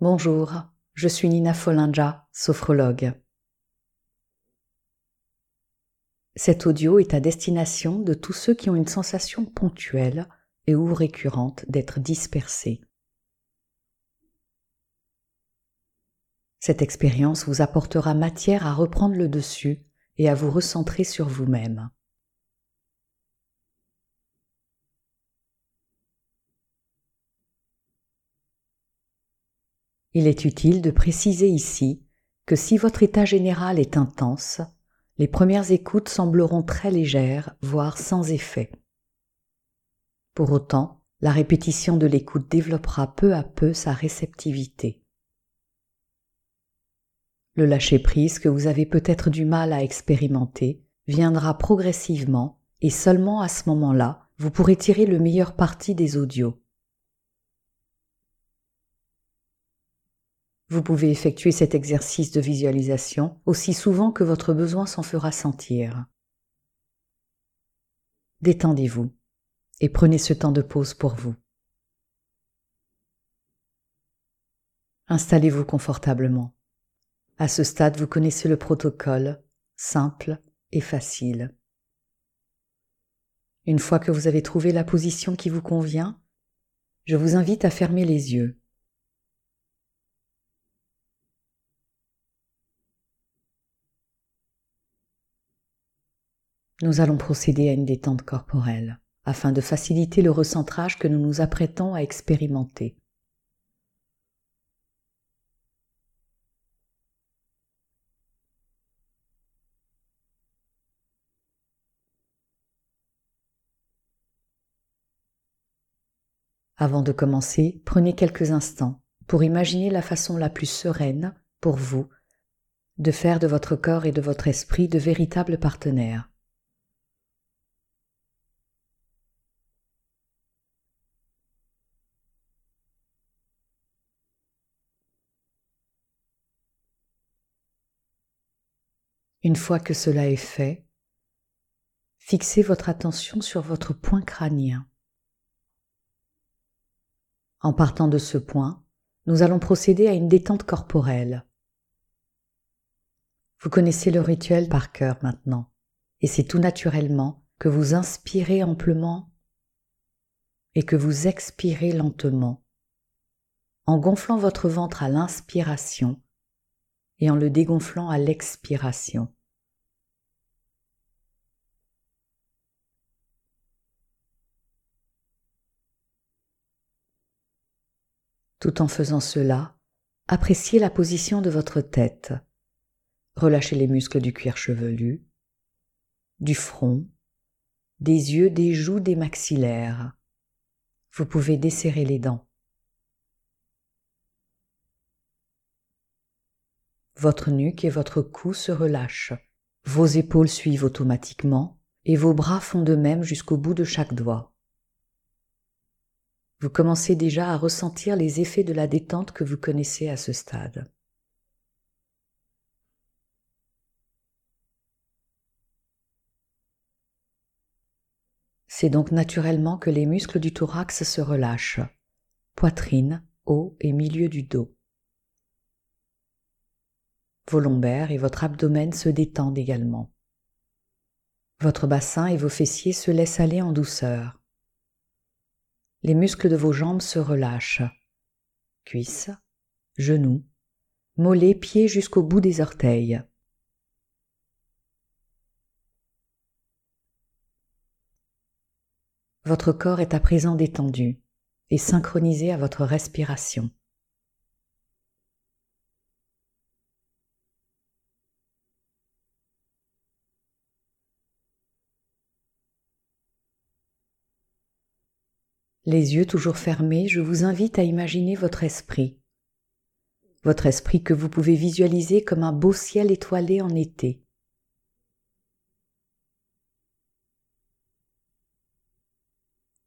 Bonjour, je suis Nina Folinja, sophrologue. Cet audio est à destination de tous ceux qui ont une sensation ponctuelle et ou récurrente d'être dispersés. Cette expérience vous apportera matière à reprendre le dessus et à vous recentrer sur vous-même. Il est utile de préciser ici que si votre état général est intense, les premières écoutes sembleront très légères, voire sans effet. Pour autant, la répétition de l'écoute développera peu à peu sa réceptivité. Le lâcher-prise que vous avez peut-être du mal à expérimenter viendra progressivement et seulement à ce moment-là, vous pourrez tirer le meilleur parti des audios. Vous pouvez effectuer cet exercice de visualisation aussi souvent que votre besoin s'en fera sentir. Détendez-vous et prenez ce temps de pause pour vous. Installez-vous confortablement. À ce stade, vous connaissez le protocole, simple et facile. Une fois que vous avez trouvé la position qui vous convient, je vous invite à fermer les yeux. Nous allons procéder à une détente corporelle afin de faciliter le recentrage que nous nous apprêtons à expérimenter. Avant de commencer, prenez quelques instants pour imaginer la façon la plus sereine pour vous de faire de votre corps et de votre esprit de véritables partenaires. Une fois que cela est fait, fixez votre attention sur votre point crânien. En partant de ce point, nous allons procéder à une détente corporelle. Vous connaissez le rituel par cœur maintenant, et c'est tout naturellement que vous inspirez amplement et que vous expirez lentement, en gonflant votre ventre à l'inspiration et en le dégonflant à l'expiration. Tout en faisant cela, appréciez la position de votre tête. Relâchez les muscles du cuir chevelu, du front, des yeux, des joues, des maxillaires. Vous pouvez desserrer les dents. Votre nuque et votre cou se relâchent. Vos épaules suivent automatiquement et vos bras font de même jusqu'au bout de chaque doigt vous commencez déjà à ressentir les effets de la détente que vous connaissez à ce stade. C'est donc naturellement que les muscles du thorax se relâchent, poitrine, haut et milieu du dos. Vos lombaires et votre abdomen se détendent également. Votre bassin et vos fessiers se laissent aller en douceur les muscles de vos jambes se relâchent. Cuisses, genoux, mollets, pieds jusqu'au bout des orteils. Votre corps est à présent détendu et synchronisé à votre respiration. Les yeux toujours fermés, je vous invite à imaginer votre esprit. Votre esprit que vous pouvez visualiser comme un beau ciel étoilé en été.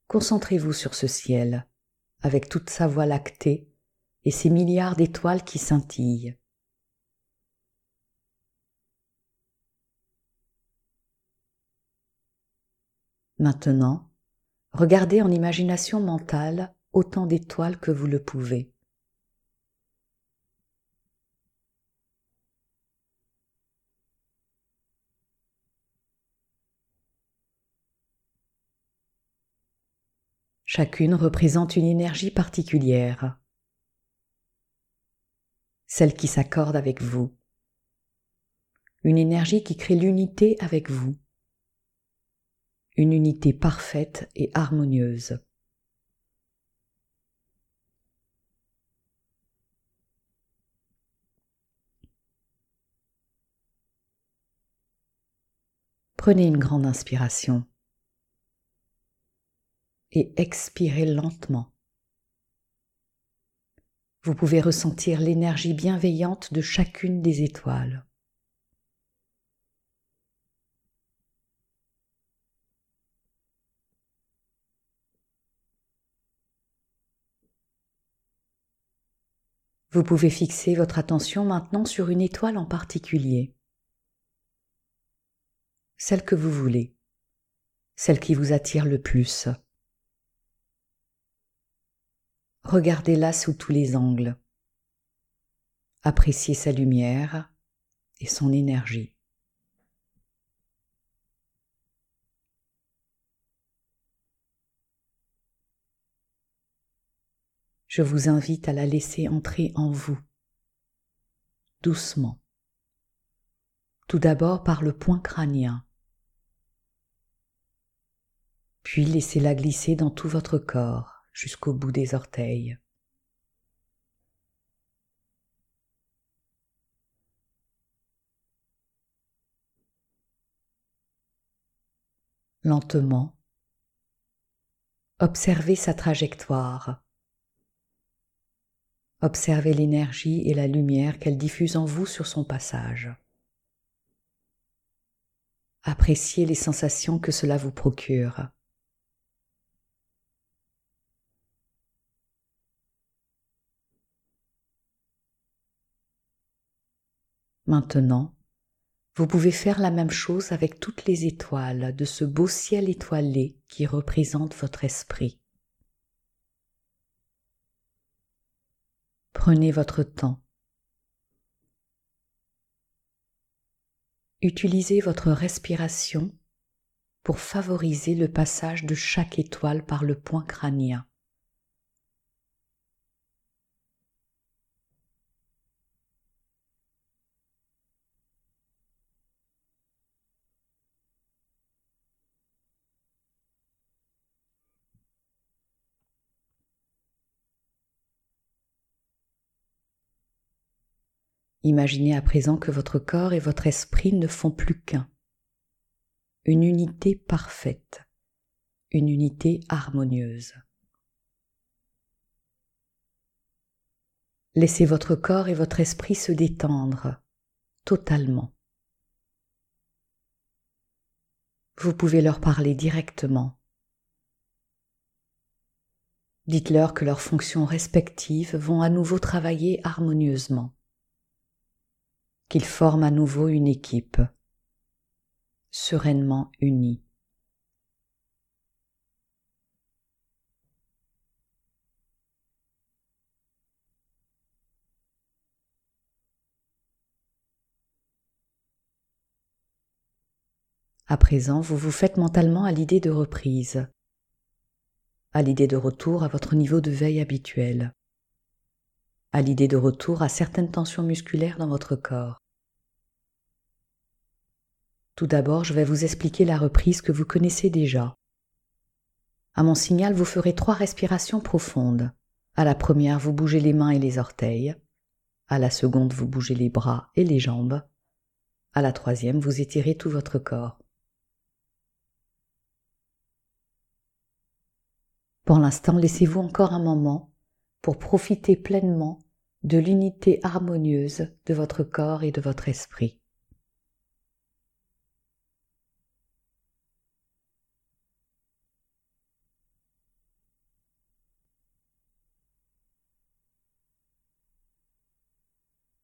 Concentrez-vous sur ce ciel, avec toute sa voie lactée et ses milliards d'étoiles qui scintillent. Maintenant, Regardez en imagination mentale autant d'étoiles que vous le pouvez. Chacune représente une énergie particulière, celle qui s'accorde avec vous, une énergie qui crée l'unité avec vous une unité parfaite et harmonieuse. Prenez une grande inspiration et expirez lentement. Vous pouvez ressentir l'énergie bienveillante de chacune des étoiles. Vous pouvez fixer votre attention maintenant sur une étoile en particulier, celle que vous voulez, celle qui vous attire le plus. Regardez-la sous tous les angles. Appréciez sa lumière et son énergie. Je vous invite à la laisser entrer en vous, doucement. Tout d'abord par le point crânien, puis laissez-la glisser dans tout votre corps jusqu'au bout des orteils. Lentement, observez sa trajectoire. Observez l'énergie et la lumière qu'elle diffuse en vous sur son passage. Appréciez les sensations que cela vous procure. Maintenant, vous pouvez faire la même chose avec toutes les étoiles de ce beau ciel étoilé qui représente votre esprit. Prenez votre temps. Utilisez votre respiration pour favoriser le passage de chaque étoile par le point crânien. Imaginez à présent que votre corps et votre esprit ne font plus qu'un. Une unité parfaite, une unité harmonieuse. Laissez votre corps et votre esprit se détendre totalement. Vous pouvez leur parler directement. Dites-leur que leurs fonctions respectives vont à nouveau travailler harmonieusement qu'ils forment à nouveau une équipe, sereinement unie. À présent, vous vous faites mentalement à l'idée de reprise, à l'idée de retour à votre niveau de veille habituel à l'idée de retour à certaines tensions musculaires dans votre corps. Tout d'abord, je vais vous expliquer la reprise que vous connaissez déjà. À mon signal, vous ferez trois respirations profondes. À la première, vous bougez les mains et les orteils. À la seconde, vous bougez les bras et les jambes. À la troisième, vous étirez tout votre corps. Pour l'instant, laissez-vous encore un moment pour profiter pleinement de l'unité harmonieuse de votre corps et de votre esprit.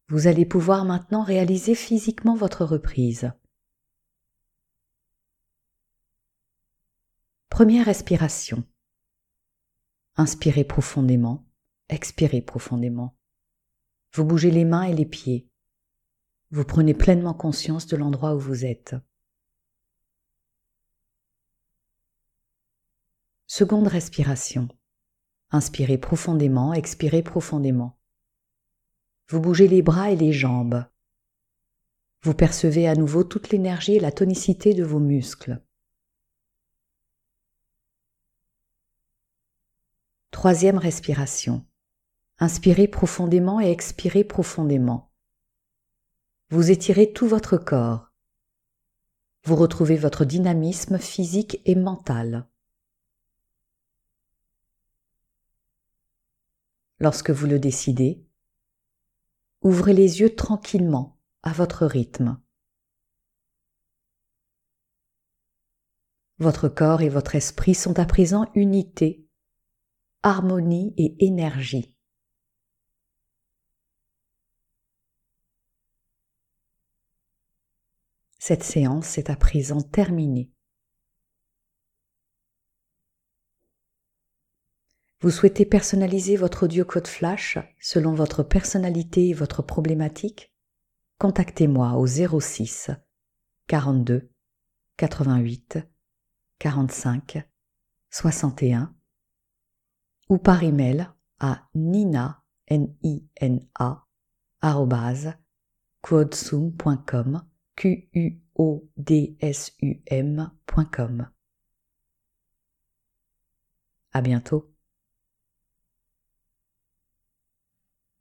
Vous allez pouvoir maintenant réaliser physiquement votre reprise. Première respiration. Inspirez profondément. Expirez profondément. Vous bougez les mains et les pieds. Vous prenez pleinement conscience de l'endroit où vous êtes. Seconde respiration. Inspirez profondément, expirez profondément. Vous bougez les bras et les jambes. Vous percevez à nouveau toute l'énergie et la tonicité de vos muscles. Troisième respiration. Inspirez profondément et expirez profondément. Vous étirez tout votre corps. Vous retrouvez votre dynamisme physique et mental. Lorsque vous le décidez, ouvrez les yeux tranquillement à votre rythme. Votre corps et votre esprit sont à présent unité, harmonie et énergie. Cette séance est à présent terminée. Vous souhaitez personnaliser votre audio code flash selon votre personnalité et votre problématique? Contactez-moi au 06 42 88 45 61 ou par email à nina n i n a q u o d s u m.com. À bientôt.